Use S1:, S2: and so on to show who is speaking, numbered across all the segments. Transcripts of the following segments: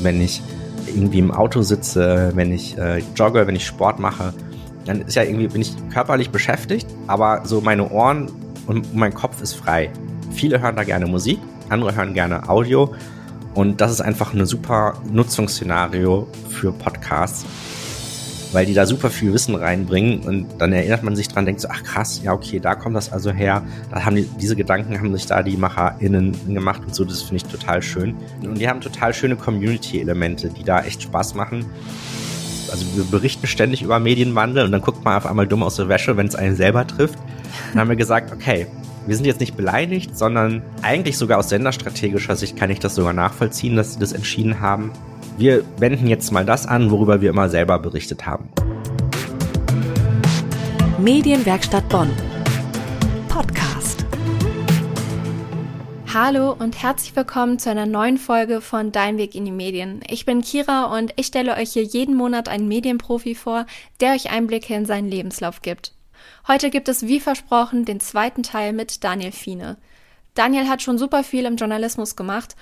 S1: wenn ich irgendwie im Auto sitze, wenn ich äh, jogge, wenn ich Sport mache, dann ist ja irgendwie, bin ich körperlich beschäftigt, aber so meine Ohren und mein Kopf ist frei. Viele hören da gerne Musik, andere hören gerne Audio und das ist einfach ein super Nutzungsszenario für Podcasts, weil die da super viel Wissen reinbringen und dann erinnert man sich dran, denkt so, ach krass, ja okay, da kommt das also her. Da haben die, diese Gedanken haben sich da die MacherInnen gemacht und so, das finde ich total schön. Und die haben total schöne Community-Elemente, die da echt Spaß machen also wir berichten ständig über Medienwandel und dann guckt man auf einmal dumm aus der Wäsche, wenn es einen selber trifft. Dann haben wir gesagt, okay, wir sind jetzt nicht beleidigt, sondern eigentlich sogar aus senderstrategischer Sicht kann ich das sogar nachvollziehen, dass sie das entschieden haben. Wir wenden jetzt mal das an, worüber wir immer selber berichtet haben.
S2: Medienwerkstatt Bonn. Podcast.
S3: Hallo und herzlich willkommen zu einer neuen Folge von Dein Weg in die Medien. Ich bin Kira und ich stelle euch hier jeden Monat einen Medienprofi vor, der euch Einblicke in seinen Lebenslauf gibt. Heute gibt es wie versprochen den zweiten Teil mit Daniel Fiene. Daniel hat schon super viel im Journalismus gemacht.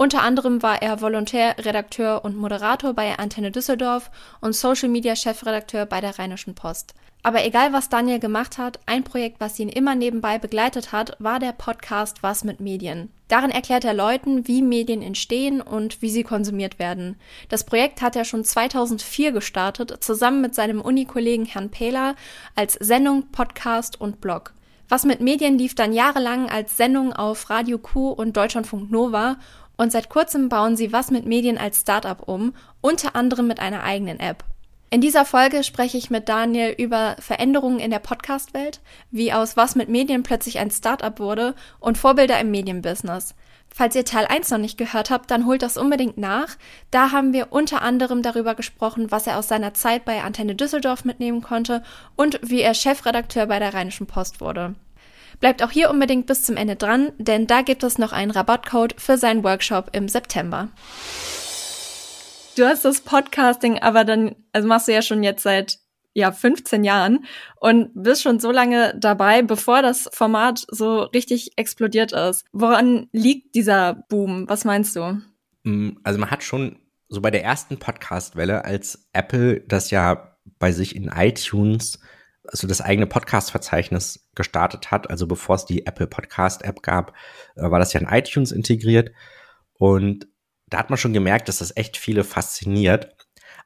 S3: Unter anderem war er Volontärredakteur und Moderator bei Antenne Düsseldorf und Social Media Chefredakteur bei der Rheinischen Post. Aber egal, was Daniel gemacht hat, ein Projekt, was ihn immer nebenbei begleitet hat, war der Podcast Was mit Medien. Darin erklärt er Leuten, wie Medien entstehen und wie sie konsumiert werden. Das Projekt hat er schon 2004 gestartet, zusammen mit seinem Unikollegen Herrn Pehler als Sendung, Podcast und Blog. Was mit Medien lief dann jahrelang als Sendung auf Radio Q und Deutschlandfunk Nova und seit kurzem bauen sie Was mit Medien als Startup um, unter anderem mit einer eigenen App. In dieser Folge spreche ich mit Daniel über Veränderungen in der Podcast-Welt, wie aus Was mit Medien plötzlich ein Startup wurde und Vorbilder im Medienbusiness. Falls ihr Teil 1 noch nicht gehört habt, dann holt das unbedingt nach. Da haben wir unter anderem darüber gesprochen, was er aus seiner Zeit bei Antenne Düsseldorf mitnehmen konnte und wie er Chefredakteur bei der Rheinischen Post wurde. Bleibt auch hier unbedingt bis zum Ende dran, denn da gibt es noch einen Rabattcode für seinen Workshop im September. Du hast das Podcasting aber dann, also machst du ja schon jetzt seit ja 15 Jahren und bist schon so lange dabei, bevor das Format so richtig explodiert ist. Woran liegt dieser Boom? Was meinst du?
S1: Mm, also man hat schon so bei der ersten Podcast-Welle, als Apple das ja bei sich in iTunes, also das eigene Podcast-Verzeichnis gestartet hat, also bevor es die Apple Podcast-App gab, äh, war das ja in iTunes integriert. Und da hat man schon gemerkt, dass das echt viele fasziniert.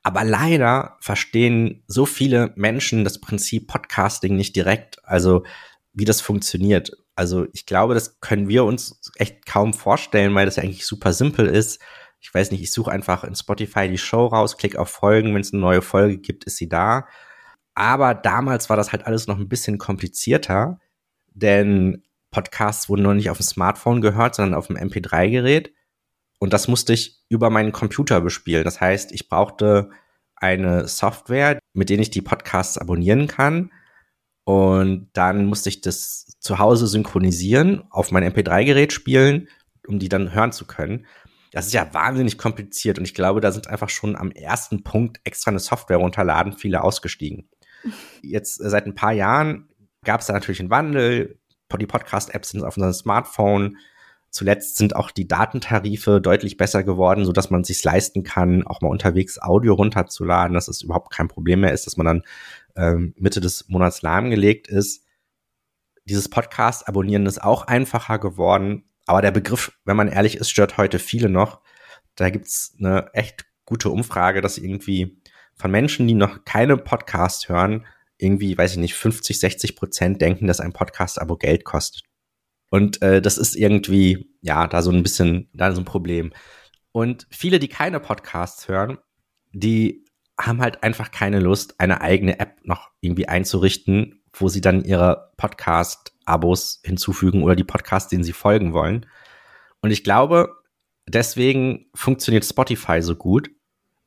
S1: Aber leider verstehen so viele Menschen das Prinzip Podcasting nicht direkt, also wie das funktioniert. Also ich glaube, das können wir uns echt kaum vorstellen, weil das ja eigentlich super simpel ist. Ich weiß nicht, ich suche einfach in Spotify die Show raus, klicke auf Folgen, wenn es eine neue Folge gibt, ist sie da. Aber damals war das halt alles noch ein bisschen komplizierter, denn Podcasts wurden noch nicht auf dem Smartphone gehört, sondern auf dem MP3-Gerät. Und das musste ich über meinen Computer bespielen. Das heißt, ich brauchte eine Software, mit der ich die Podcasts abonnieren kann. Und dann musste ich das zu Hause synchronisieren, auf mein MP3-Gerät spielen, um die dann hören zu können. Das ist ja wahnsinnig kompliziert und ich glaube, da sind einfach schon am ersten Punkt extra eine Software runterladen, viele ausgestiegen. Jetzt äh, seit ein paar Jahren gab es da natürlich einen Wandel. Die Podcast-Apps sind auf unserem Smartphone. Zuletzt sind auch die Datentarife deutlich besser geworden, so dass man sich leisten kann, auch mal unterwegs Audio runterzuladen, dass es überhaupt kein Problem mehr ist, dass man dann ähm, Mitte des Monats lahmgelegt ist. Dieses Podcast abonnieren ist auch einfacher geworden, aber der Begriff, wenn man ehrlich ist, stört heute viele noch. Da gibt's eine echt gute Umfrage, dass irgendwie von Menschen, die noch keine Podcast hören, irgendwie, weiß ich nicht, 50, 60 Prozent denken, dass ein Podcast-Abo Geld kostet. Und äh, das ist irgendwie, ja, da so ein bisschen, da so ein Problem. Und viele, die keine Podcasts hören, die haben halt einfach keine Lust, eine eigene App noch irgendwie einzurichten, wo sie dann ihre Podcast-Abos hinzufügen oder die Podcasts, denen sie folgen wollen. Und ich glaube, deswegen funktioniert Spotify so gut,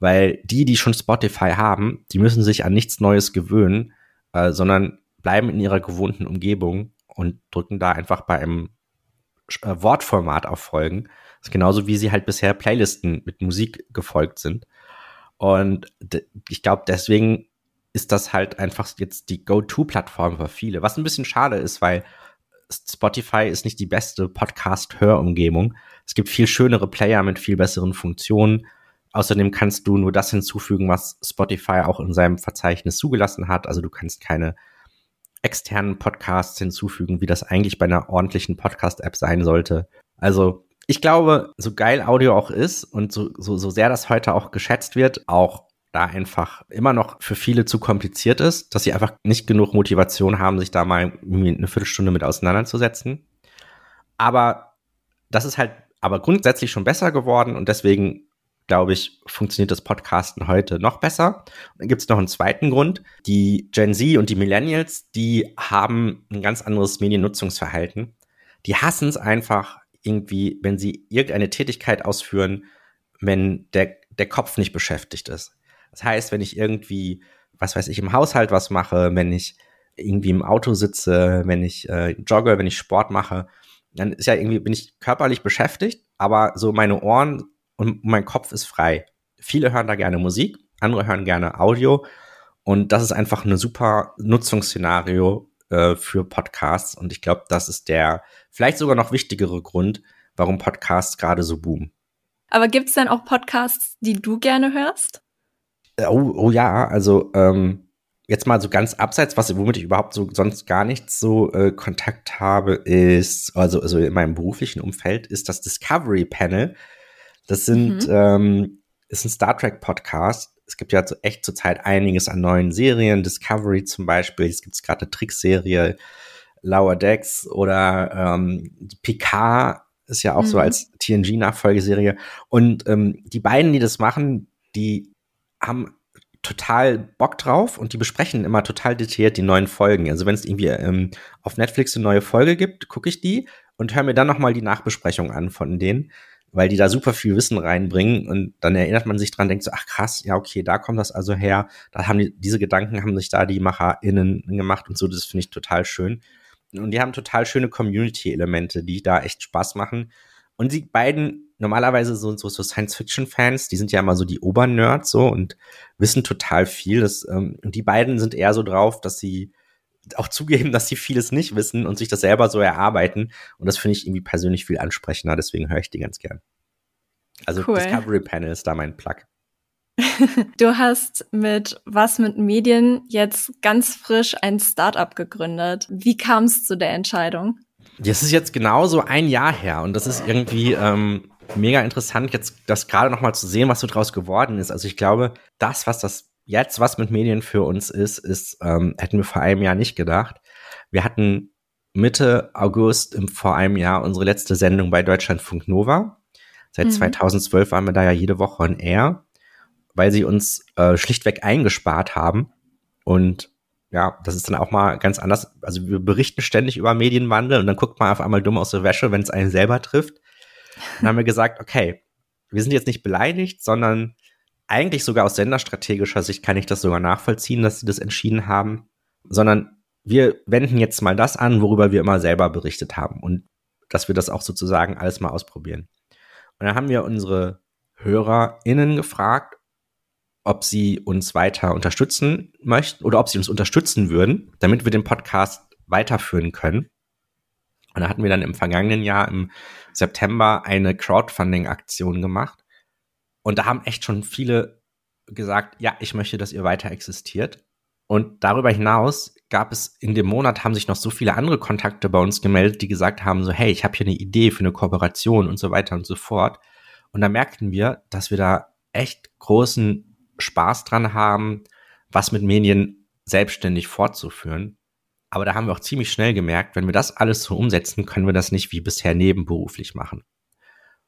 S1: weil die, die schon Spotify haben, die müssen sich an nichts Neues gewöhnen, äh, sondern bleiben in ihrer gewohnten Umgebung und drücken da einfach bei einem äh, Wortformat auf Folgen. Das ist genauso wie sie halt bisher Playlisten mit Musik gefolgt sind. Und ich glaube, deswegen ist das halt einfach jetzt die Go-To-Plattform für viele. Was ein bisschen schade ist, weil Spotify ist nicht die beste Podcast-Hörumgebung. Es gibt viel schönere Player mit viel besseren Funktionen. Außerdem kannst du nur das hinzufügen, was Spotify auch in seinem Verzeichnis zugelassen hat. Also du kannst keine externen Podcasts hinzufügen, wie das eigentlich bei einer ordentlichen Podcast-App sein sollte. Also ich glaube, so geil Audio auch ist und so, so, so sehr das heute auch geschätzt wird, auch da einfach immer noch für viele zu kompliziert ist, dass sie einfach nicht genug Motivation haben, sich da mal eine Viertelstunde mit auseinanderzusetzen. Aber das ist halt aber grundsätzlich schon besser geworden und deswegen glaube ich, funktioniert das Podcasten heute noch besser. Und dann gibt es noch einen zweiten Grund. Die Gen Z und die Millennials, die haben ein ganz anderes Mediennutzungsverhalten. Die hassen es einfach irgendwie, wenn sie irgendeine Tätigkeit ausführen, wenn der, der Kopf nicht beschäftigt ist. Das heißt, wenn ich irgendwie, was weiß ich, im Haushalt was mache, wenn ich irgendwie im Auto sitze, wenn ich äh, jogge, wenn ich Sport mache, dann ist ja irgendwie, bin ich körperlich beschäftigt, aber so meine Ohren und mein Kopf ist frei. Viele hören da gerne Musik, andere hören gerne Audio und das ist einfach ein super Nutzungsszenario äh, für Podcasts und ich glaube, das ist der vielleicht sogar noch wichtigere Grund, warum Podcasts gerade so boomen.
S3: Aber gibt es denn auch Podcasts, die du gerne hörst?
S1: Äh, oh, oh ja, also ähm, jetzt mal so ganz abseits, was womit ich überhaupt so sonst gar nichts so äh, Kontakt habe, ist also also in meinem beruflichen Umfeld ist das Discovery Panel. Das sind, mhm. ähm, ist ein Star Trek Podcast. Es gibt ja so echt zurzeit einiges an neuen Serien. Discovery zum Beispiel. Es gibt gerade eine Trickserie. Lower Decks oder ähm, Picard ist ja auch mhm. so als TNG-Nachfolgeserie. Und ähm, die beiden, die das machen, die haben total Bock drauf und die besprechen immer total detailliert die neuen Folgen. Also wenn es irgendwie ähm, auf Netflix eine neue Folge gibt, gucke ich die und höre mir dann noch mal die Nachbesprechung an von denen weil die da super viel Wissen reinbringen und dann erinnert man sich dran, denkt so, ach krass, ja okay, da kommt das also her, da haben die, diese Gedanken haben sich da die MacherInnen gemacht und so, das finde ich total schön. Und die haben total schöne Community-Elemente, die da echt Spaß machen. Und die beiden, normalerweise so, so, so Science-Fiction-Fans, die sind ja immer so die Obernerds so und wissen total viel. Das, ähm, und die beiden sind eher so drauf, dass sie auch zugeben, dass sie vieles nicht wissen und sich das selber so erarbeiten. Und das finde ich irgendwie persönlich viel ansprechender, deswegen höre ich die ganz gern. Also cool. Discovery Panel ist da mein Plug.
S3: du hast mit Was mit Medien jetzt ganz frisch ein Startup gegründet. Wie kam es zu der Entscheidung?
S1: Das ist jetzt genau so ein Jahr her und das ist irgendwie ähm, mega interessant, jetzt das gerade noch mal zu sehen, was so draus geworden ist. Also ich glaube, das, was das jetzt, was mit Medien für uns ist, ist, ähm, hätten wir vor einem Jahr nicht gedacht. Wir hatten Mitte August im, vor einem Jahr unsere letzte Sendung bei Deutschlandfunk Nova. Seit mhm. 2012 waren wir da ja jede Woche on Air, weil sie uns äh, schlichtweg eingespart haben. Und ja, das ist dann auch mal ganz anders. Also wir berichten ständig über Medienwandel und dann guckt man auf einmal dumm aus der Wäsche, wenn es einen selber trifft. Dann haben wir gesagt, okay, wir sind jetzt nicht beleidigt, sondern eigentlich sogar aus senderstrategischer Sicht kann ich das sogar nachvollziehen, dass sie das entschieden haben, sondern wir wenden jetzt mal das an, worüber wir immer selber berichtet haben und dass wir das auch sozusagen alles mal ausprobieren. Und dann haben wir unsere HörerInnen gefragt, ob sie uns weiter unterstützen möchten oder ob sie uns unterstützen würden, damit wir den Podcast weiterführen können. Und da hatten wir dann im vergangenen Jahr im September eine Crowdfunding-Aktion gemacht, und da haben echt schon viele gesagt, ja, ich möchte, dass ihr weiter existiert. Und darüber hinaus gab es in dem Monat, haben sich noch so viele andere Kontakte bei uns gemeldet, die gesagt haben, so, hey, ich habe hier eine Idee für eine Kooperation und so weiter und so fort. Und da merkten wir, dass wir da echt großen Spaß dran haben, was mit Medien selbstständig fortzuführen. Aber da haben wir auch ziemlich schnell gemerkt, wenn wir das alles so umsetzen, können wir das nicht wie bisher nebenberuflich machen.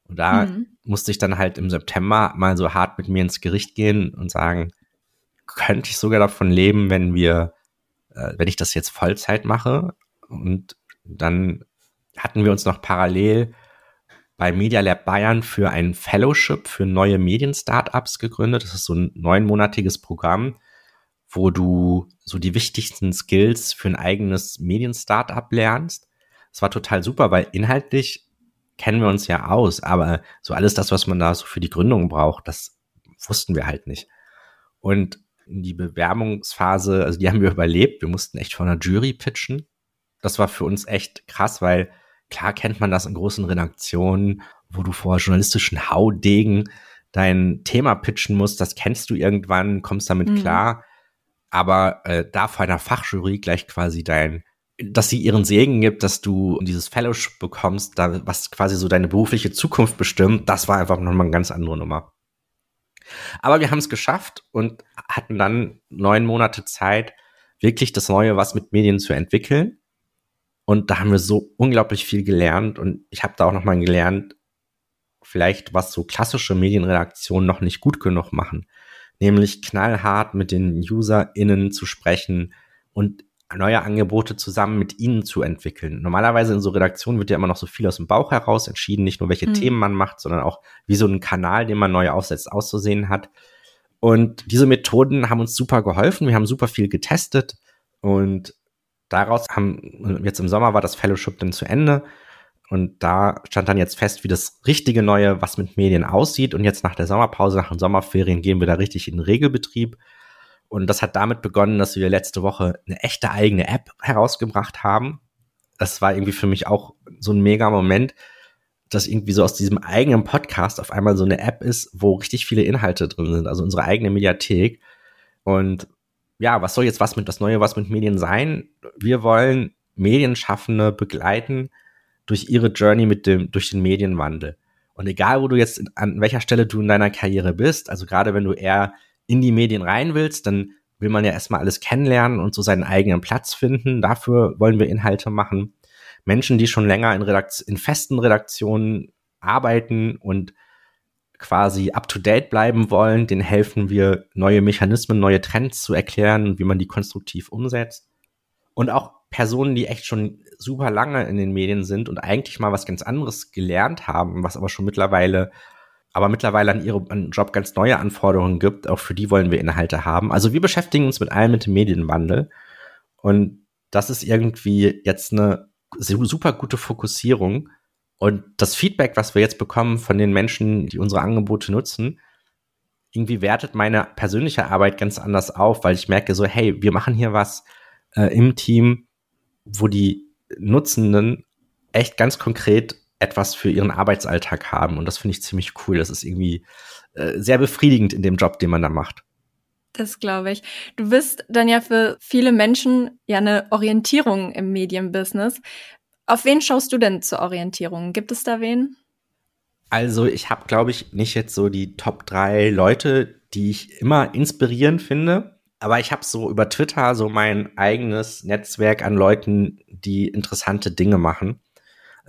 S1: Und da mhm. musste ich dann halt im September mal so hart mit mir ins Gericht gehen und sagen, könnte ich sogar davon leben, wenn wir, äh, wenn ich das jetzt Vollzeit mache. Und dann hatten wir uns noch parallel bei Media Lab Bayern für ein Fellowship für neue Medien-Startups gegründet. Das ist so ein neunmonatiges Programm, wo du so die wichtigsten Skills für ein eigenes Medien-Startup lernst. Es war total super, weil inhaltlich kennen wir uns ja aus, aber so alles das, was man da so für die Gründung braucht, das wussten wir halt nicht. Und die Bewerbungsphase, also die haben wir überlebt. Wir mussten echt vor einer Jury pitchen. Das war für uns echt krass, weil klar kennt man das in großen Redaktionen, wo du vor journalistischen Haudegen dein Thema pitchen musst, das kennst du irgendwann, kommst damit mhm. klar. Aber äh, da vor einer Fachjury gleich quasi dein, dass sie ihren Segen gibt, dass du dieses Fellowship bekommst, da, was quasi so deine berufliche Zukunft bestimmt, das war einfach nochmal eine ganz andere Nummer. Aber wir haben es geschafft und hatten dann neun Monate Zeit, wirklich das Neue was mit Medien zu entwickeln. Und da haben wir so unglaublich viel gelernt und ich habe da auch nochmal gelernt, vielleicht was so klassische Medienredaktionen noch nicht gut genug machen. Nämlich knallhart mit den UserInnen zu sprechen und neue Angebote zusammen mit ihnen zu entwickeln. Normalerweise in so Redaktionen wird ja immer noch so viel aus dem Bauch heraus entschieden, nicht nur welche mhm. Themen man macht, sondern auch wie so ein Kanal, den man neu aufsetzt, auszusehen hat. Und diese Methoden haben uns super geholfen. Wir haben super viel getestet und daraus haben, jetzt im Sommer war das Fellowship dann zu Ende. Und da stand dann jetzt fest, wie das richtige Neue, was mit Medien aussieht. Und jetzt nach der Sommerpause, nach den Sommerferien gehen wir da richtig in den Regelbetrieb. Und das hat damit begonnen, dass wir letzte Woche eine echte eigene App herausgebracht haben. Das war irgendwie für mich auch so ein mega Moment, dass irgendwie so aus diesem eigenen Podcast auf einmal so eine App ist, wo richtig viele Inhalte drin sind, also unsere eigene Mediathek. Und ja, was soll jetzt was mit das Neue, was mit Medien sein? Wir wollen Medienschaffende begleiten durch ihre Journey mit dem, durch den Medienwandel. Und egal, wo du jetzt, an welcher Stelle du in deiner Karriere bist, also gerade wenn du eher in die Medien rein willst, dann will man ja erstmal alles kennenlernen und so seinen eigenen Platz finden. Dafür wollen wir Inhalte machen. Menschen, die schon länger in, Redakt in festen Redaktionen arbeiten und quasi up-to-date bleiben wollen, denen helfen wir, neue Mechanismen, neue Trends zu erklären, wie man die konstruktiv umsetzt. Und auch Personen, die echt schon super lange in den Medien sind und eigentlich mal was ganz anderes gelernt haben, was aber schon mittlerweile aber mittlerweile an ihrem Job ganz neue Anforderungen gibt. Auch für die wollen wir Inhalte haben. Also wir beschäftigen uns mit allem mit dem Medienwandel. Und das ist irgendwie jetzt eine super gute Fokussierung. Und das Feedback, was wir jetzt bekommen von den Menschen, die unsere Angebote nutzen, irgendwie wertet meine persönliche Arbeit ganz anders auf, weil ich merke so, hey, wir machen hier was äh, im Team, wo die Nutzenden echt ganz konkret etwas für ihren Arbeitsalltag haben. Und das finde ich ziemlich cool. Das ist irgendwie äh, sehr befriedigend in dem Job, den man da macht.
S3: Das glaube ich. Du bist dann ja für viele Menschen ja eine Orientierung im Medienbusiness. Auf wen schaust du denn zur Orientierung? Gibt es da wen?
S1: Also ich habe, glaube ich, nicht jetzt so die Top drei Leute, die ich immer inspirierend finde. Aber ich habe so über Twitter so mein eigenes Netzwerk an Leuten, die interessante Dinge machen.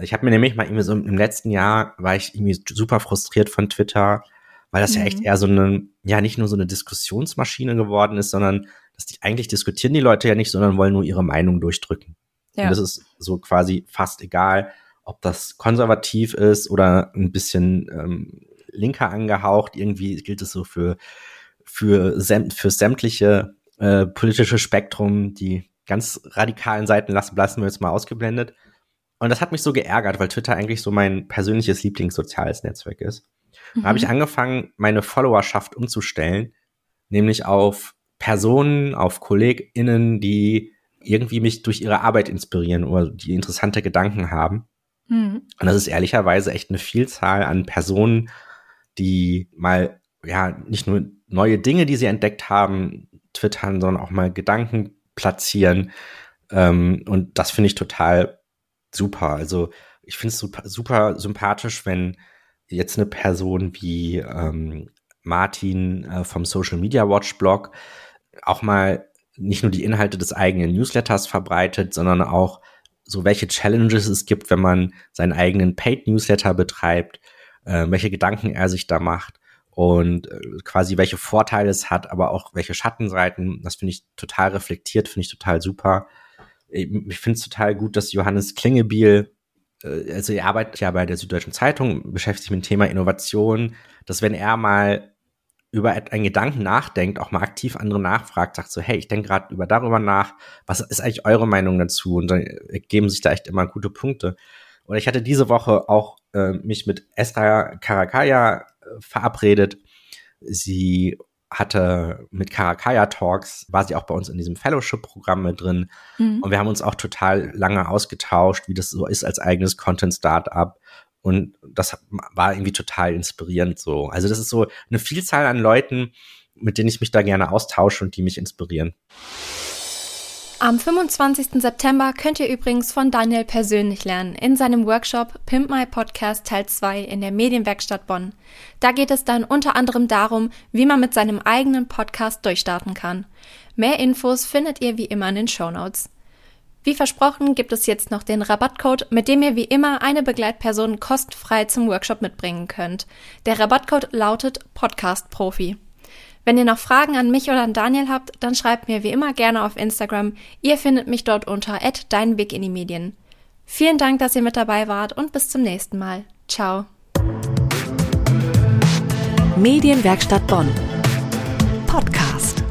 S1: Ich habe mir nämlich mal irgendwie so im letzten Jahr war ich irgendwie super frustriert von Twitter, weil das mhm. ja echt mhm. eher so eine, ja, nicht nur so eine Diskussionsmaschine geworden ist, sondern dass die eigentlich diskutieren die Leute ja nicht, sondern wollen nur ihre Meinung durchdrücken. Ja. Und das ist so quasi fast egal, ob das konservativ ist oder ein bisschen ähm, linker angehaucht. Irgendwie gilt es so für, für, säm für sämtliche äh, politische Spektrum. Die ganz radikalen Seiten lassen, lassen wir jetzt mal ausgeblendet. Und das hat mich so geärgert, weil Twitter eigentlich so mein persönliches Lieblingssoziales Netzwerk ist. Mhm. Da habe ich angefangen, meine Followerschaft umzustellen, nämlich auf Personen, auf KollegInnen, die irgendwie mich durch ihre Arbeit inspirieren oder die interessante Gedanken haben. Mhm. Und das ist ehrlicherweise echt eine Vielzahl an Personen, die mal, ja, nicht nur neue Dinge, die sie entdeckt haben, twittern, sondern auch mal Gedanken platzieren. Ähm, und das finde ich total super. Also ich finde es super, super sympathisch, wenn jetzt eine Person wie ähm, Martin äh, vom Social Media Watch Blog auch mal nicht nur die Inhalte des eigenen Newsletters verbreitet, sondern auch so welche Challenges es gibt, wenn man seinen eigenen Paid Newsletter betreibt, äh, welche Gedanken er sich da macht und äh, quasi welche Vorteile es hat, aber auch welche Schattenseiten. Das finde ich total reflektiert, finde ich total super ich finde es total gut, dass Johannes Klingebiel, äh, also er arbeitet ja bei der Süddeutschen Zeitung, beschäftigt sich mit dem Thema Innovation, dass wenn er mal über einen Gedanken nachdenkt, auch mal aktiv andere nachfragt, sagt so, hey, ich denke gerade über darüber nach, was ist eigentlich eure Meinung dazu? Und dann geben sich da echt immer gute Punkte. Und ich hatte diese Woche auch äh, mich mit Esra Karakaya äh, verabredet. Sie hatte mit Karakaya Talks, war sie auch bei uns in diesem Fellowship-Programm mit drin. Mhm. Und wir haben uns auch total lange ausgetauscht, wie das so ist als eigenes Content-Startup. Und das war irgendwie total inspirierend so. Also das ist so eine Vielzahl an Leuten, mit denen ich mich da gerne austausche und die mich inspirieren.
S3: Am 25. September könnt ihr übrigens von Daniel persönlich lernen in seinem Workshop Pimp My Podcast Teil 2 in der Medienwerkstatt Bonn. Da geht es dann unter anderem darum, wie man mit seinem eigenen Podcast durchstarten kann. Mehr Infos findet ihr wie immer in den Show Notes. Wie versprochen gibt es jetzt noch den Rabattcode, mit dem ihr wie immer eine Begleitperson kostenfrei zum Workshop mitbringen könnt. Der Rabattcode lautet Podcast Profi. Wenn ihr noch Fragen an mich oder an Daniel habt, dann schreibt mir wie immer gerne auf Instagram. Ihr findet mich dort unter dein Weg in die Medien. Vielen Dank, dass ihr mit dabei wart und bis zum nächsten Mal. Ciao.
S2: Medienwerkstatt Bonn. Podcast.